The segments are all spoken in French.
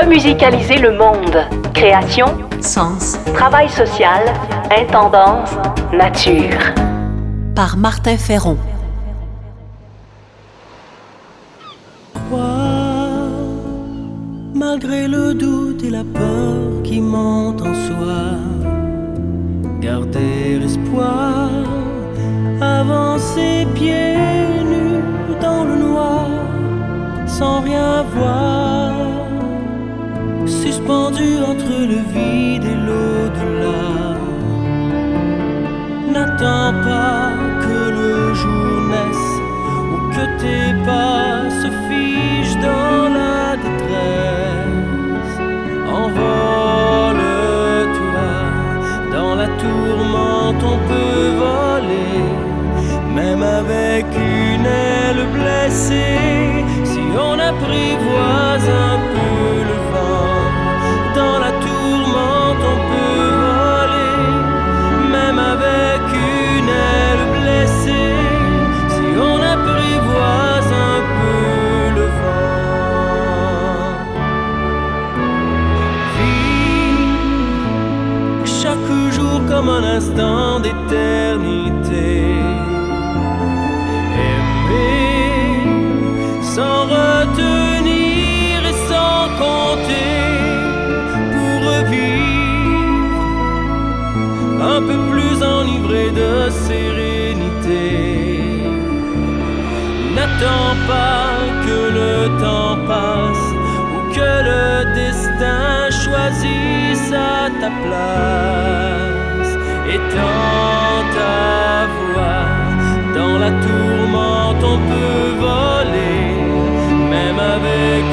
Remusicaliser le monde. Création, sens, travail social, intendance, nature. Par Martin Ferron. malgré le doute et la peur qui montent en soi. Garder espoir, avancer pieds nus dans le noir, sans rien voir, tes pas se figent dans la détresse. Envole-toi, dans la tourmente on peut voler, même avec une aile blessée. Si on apprivoise un peu un instant d'éternité. Aimer sans retenir et sans compter pour revivre un peu plus enivré de sérénité. N'attends pas que le temps passe ou que le destin choisisse à ta place. Étends ta voix, dans la tourmente on peut voler, même avec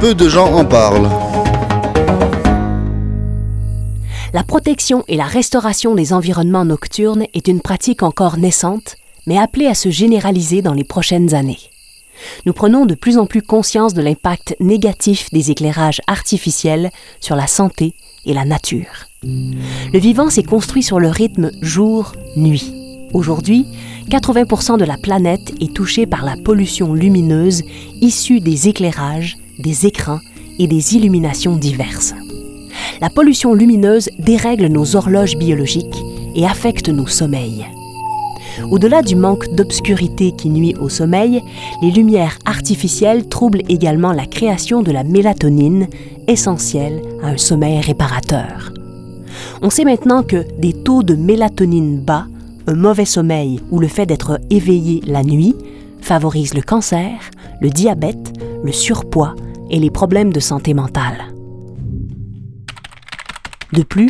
Peu de gens en parlent. La protection et la restauration des environnements nocturnes est une pratique encore naissante, mais appelée à se généraliser dans les prochaines années. Nous prenons de plus en plus conscience de l'impact négatif des éclairages artificiels sur la santé et la nature. Le vivant s'est construit sur le rythme jour-nuit. Aujourd'hui, 80% de la planète est touchée par la pollution lumineuse issue des éclairages, des écrans et des illuminations diverses. La pollution lumineuse dérègle nos horloges biologiques et affecte nos sommeils. Au-delà du manque d'obscurité qui nuit au sommeil, les lumières artificielles troublent également la création de la mélatonine, essentielle à un sommeil réparateur. On sait maintenant que des taux de mélatonine bas, un mauvais sommeil ou le fait d'être éveillé la nuit favorisent le cancer, le diabète, le surpoids et les problèmes de santé mentale. De plus,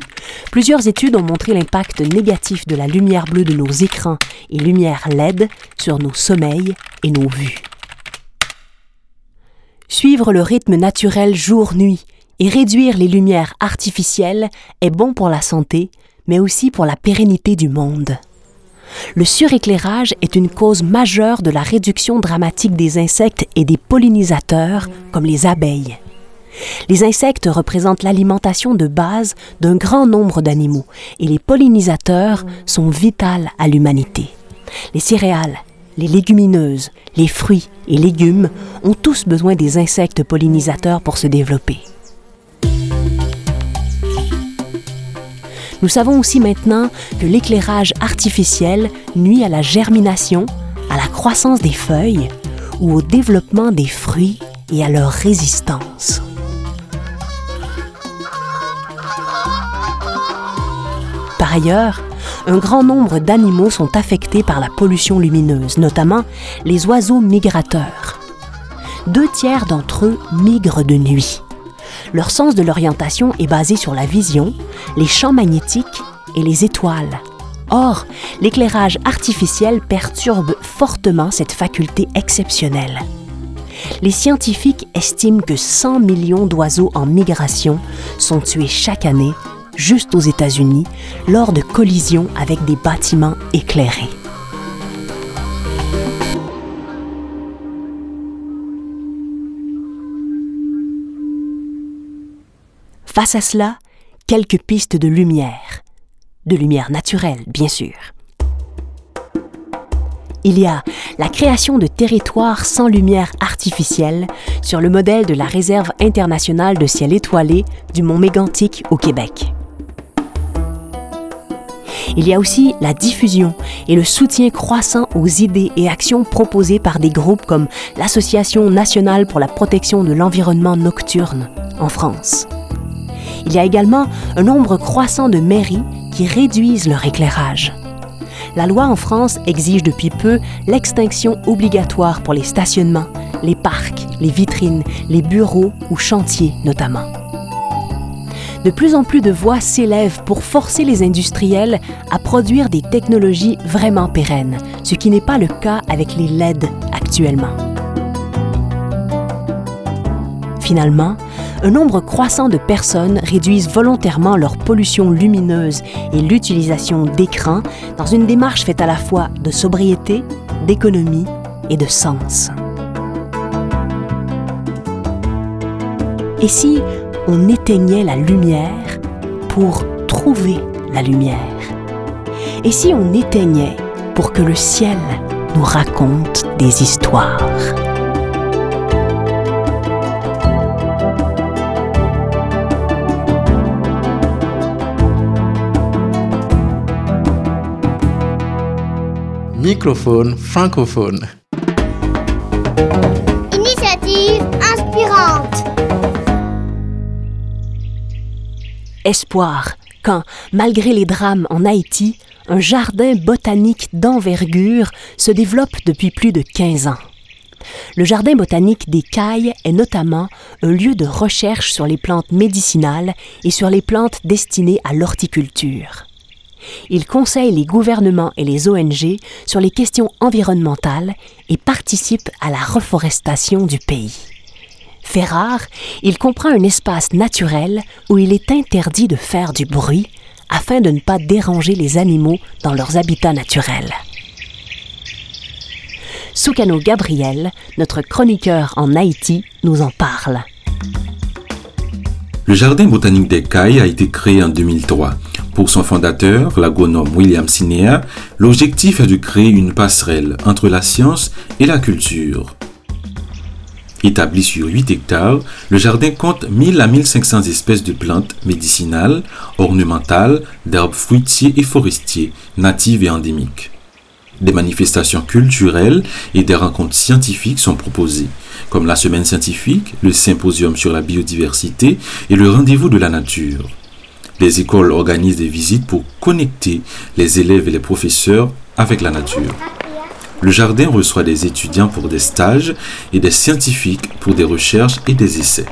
plusieurs études ont montré l'impact négatif de la lumière bleue de nos écrans et lumière LED sur nos sommeils et nos vues. Suivre le rythme naturel jour-nuit et réduire les lumières artificielles est bon pour la santé, mais aussi pour la pérennité du monde. Le suréclairage est une cause majeure de la réduction dramatique des insectes et des pollinisateurs, comme les abeilles. Les insectes représentent l'alimentation de base d'un grand nombre d'animaux et les pollinisateurs sont vitaux à l'humanité. Les céréales, les légumineuses, les fruits et légumes ont tous besoin des insectes pollinisateurs pour se développer. Nous savons aussi maintenant que l'éclairage artificiel nuit à la germination, à la croissance des feuilles ou au développement des fruits et à leur résistance. Par ailleurs, un grand nombre d'animaux sont affectés par la pollution lumineuse, notamment les oiseaux migrateurs. Deux tiers d'entre eux migrent de nuit. Leur sens de l'orientation est basé sur la vision, les champs magnétiques et les étoiles. Or, l'éclairage artificiel perturbe fortement cette faculté exceptionnelle. Les scientifiques estiment que 100 millions d'oiseaux en migration sont tués chaque année juste aux États-Unis, lors de collisions avec des bâtiments éclairés. Face à cela, quelques pistes de lumière. De lumière naturelle, bien sûr. Il y a la création de territoires sans lumière artificielle sur le modèle de la Réserve internationale de ciel étoilé du Mont Mégantic au Québec. Il y a aussi la diffusion et le soutien croissant aux idées et actions proposées par des groupes comme l'Association nationale pour la protection de l'environnement nocturne en France. Il y a également un nombre croissant de mairies qui réduisent leur éclairage. La loi en France exige depuis peu l'extinction obligatoire pour les stationnements, les parcs, les vitrines, les bureaux ou chantiers notamment de plus en plus de voix s'élèvent pour forcer les industriels à produire des technologies vraiment pérennes, ce qui n'est pas le cas avec les LED actuellement. Finalement, un nombre croissant de personnes réduisent volontairement leur pollution lumineuse et l'utilisation d'écrans dans une démarche faite à la fois de sobriété, d'économie et de sens. Et si on éteignait la lumière pour trouver la lumière? Et si on éteignait pour que le ciel nous raconte des histoires? Microphone francophone. Initiative inspirante. espoir quand, malgré les drames en Haïti, un jardin botanique d'envergure se développe depuis plus de 15 ans. Le jardin botanique des Cailles est notamment un lieu de recherche sur les plantes médicinales et sur les plantes destinées à l'horticulture. Il conseille les gouvernements et les ONG sur les questions environnementales et participe à la reforestation du pays. Fait rare, il comprend un espace naturel où il est interdit de faire du bruit afin de ne pas déranger les animaux dans leurs habitats naturels. Soukano Gabriel, notre chroniqueur en Haïti, nous en parle. Le Jardin botanique des Cailles a été créé en 2003. Pour son fondateur, l'agronome William Sinéa, l'objectif est de créer une passerelle entre la science et la culture. Établi sur 8 hectares, le jardin compte 1000 à 1500 espèces de plantes médicinales, ornementales, d'arbres fruitiers et forestiers, natives et endémiques. Des manifestations culturelles et des rencontres scientifiques sont proposées, comme la semaine scientifique, le symposium sur la biodiversité et le rendez-vous de la nature. Les écoles organisent des visites pour connecter les élèves et les professeurs avec la nature. Le jardin reçoit des étudiants pour des stages et des scientifiques pour des recherches et des essais.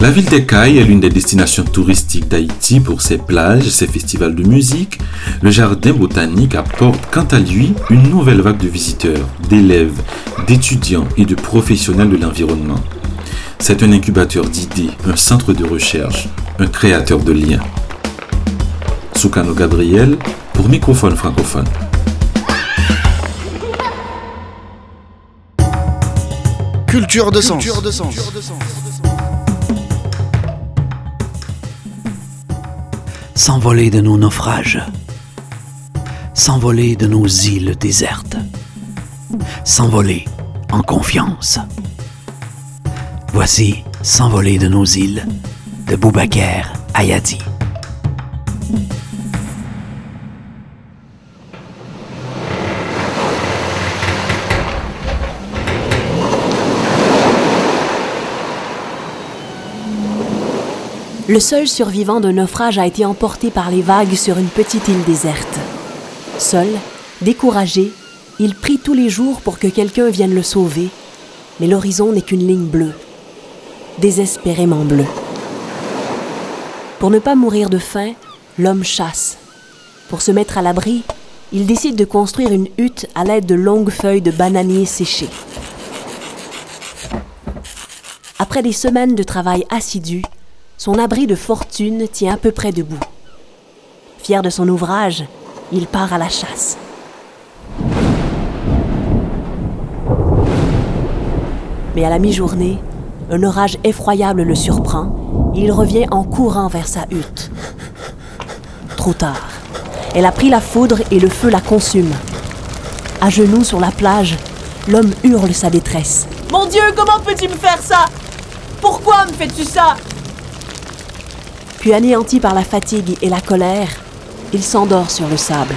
La ville d'Ekaï est l'une des destinations touristiques d'Haïti pour ses plages, ses festivals de musique. Le jardin botanique apporte quant à lui une nouvelle vague de visiteurs, d'élèves, d'étudiants et de professionnels de l'environnement. C'est un incubateur d'idées, un centre de recherche, un créateur de liens. Soukano Gabriel pour Microphone francophone. Culture de sens. S'envoler de nos naufrages. S'envoler de nos îles désertes. S'envoler en confiance. Voici S'envoler de nos îles de Boubaker Ayadi. Le seul survivant d'un naufrage a été emporté par les vagues sur une petite île déserte. Seul, découragé, il prie tous les jours pour que quelqu'un vienne le sauver, mais l'horizon n'est qu'une ligne bleue, désespérément bleue. Pour ne pas mourir de faim, l'homme chasse. Pour se mettre à l'abri, il décide de construire une hutte à l'aide de longues feuilles de bananier séchées. Après des semaines de travail assidu, son abri de fortune tient à peu près debout. Fier de son ouvrage, il part à la chasse. Mais à la mi-journée, un orage effroyable le surprend et il revient en courant vers sa hutte. Trop tard. Elle a pris la foudre et le feu la consume. À genoux sur la plage, l'homme hurle sa détresse. Mon Dieu, comment peux-tu me faire ça? Pourquoi me fais-tu ça? Puis anéanti par la fatigue et la colère, il s'endort sur le sable.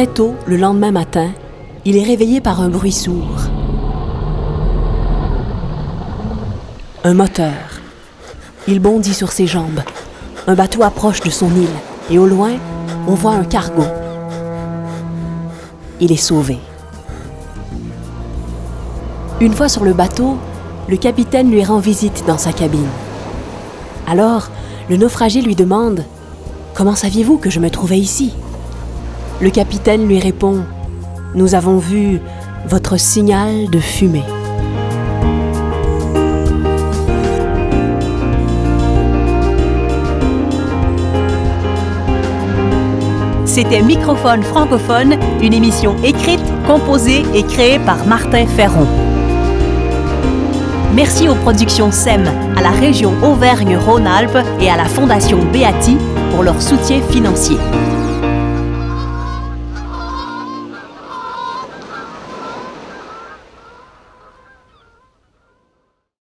Très tôt, le lendemain matin, il est réveillé par un bruit sourd. Un moteur. Il bondit sur ses jambes. Un bateau approche de son île et au loin, on voit un cargo. Il est sauvé. Une fois sur le bateau, le capitaine lui rend visite dans sa cabine. Alors, le naufragé lui demande Comment saviez-vous que je me trouvais ici? Le capitaine lui répond Nous avons vu votre signal de fumée. C'était Microphone francophone, une émission écrite, composée et créée par Martin Ferron. Merci aux productions SEM, à la région Auvergne-Rhône-Alpes et à la Fondation Beati pour leur soutien financier.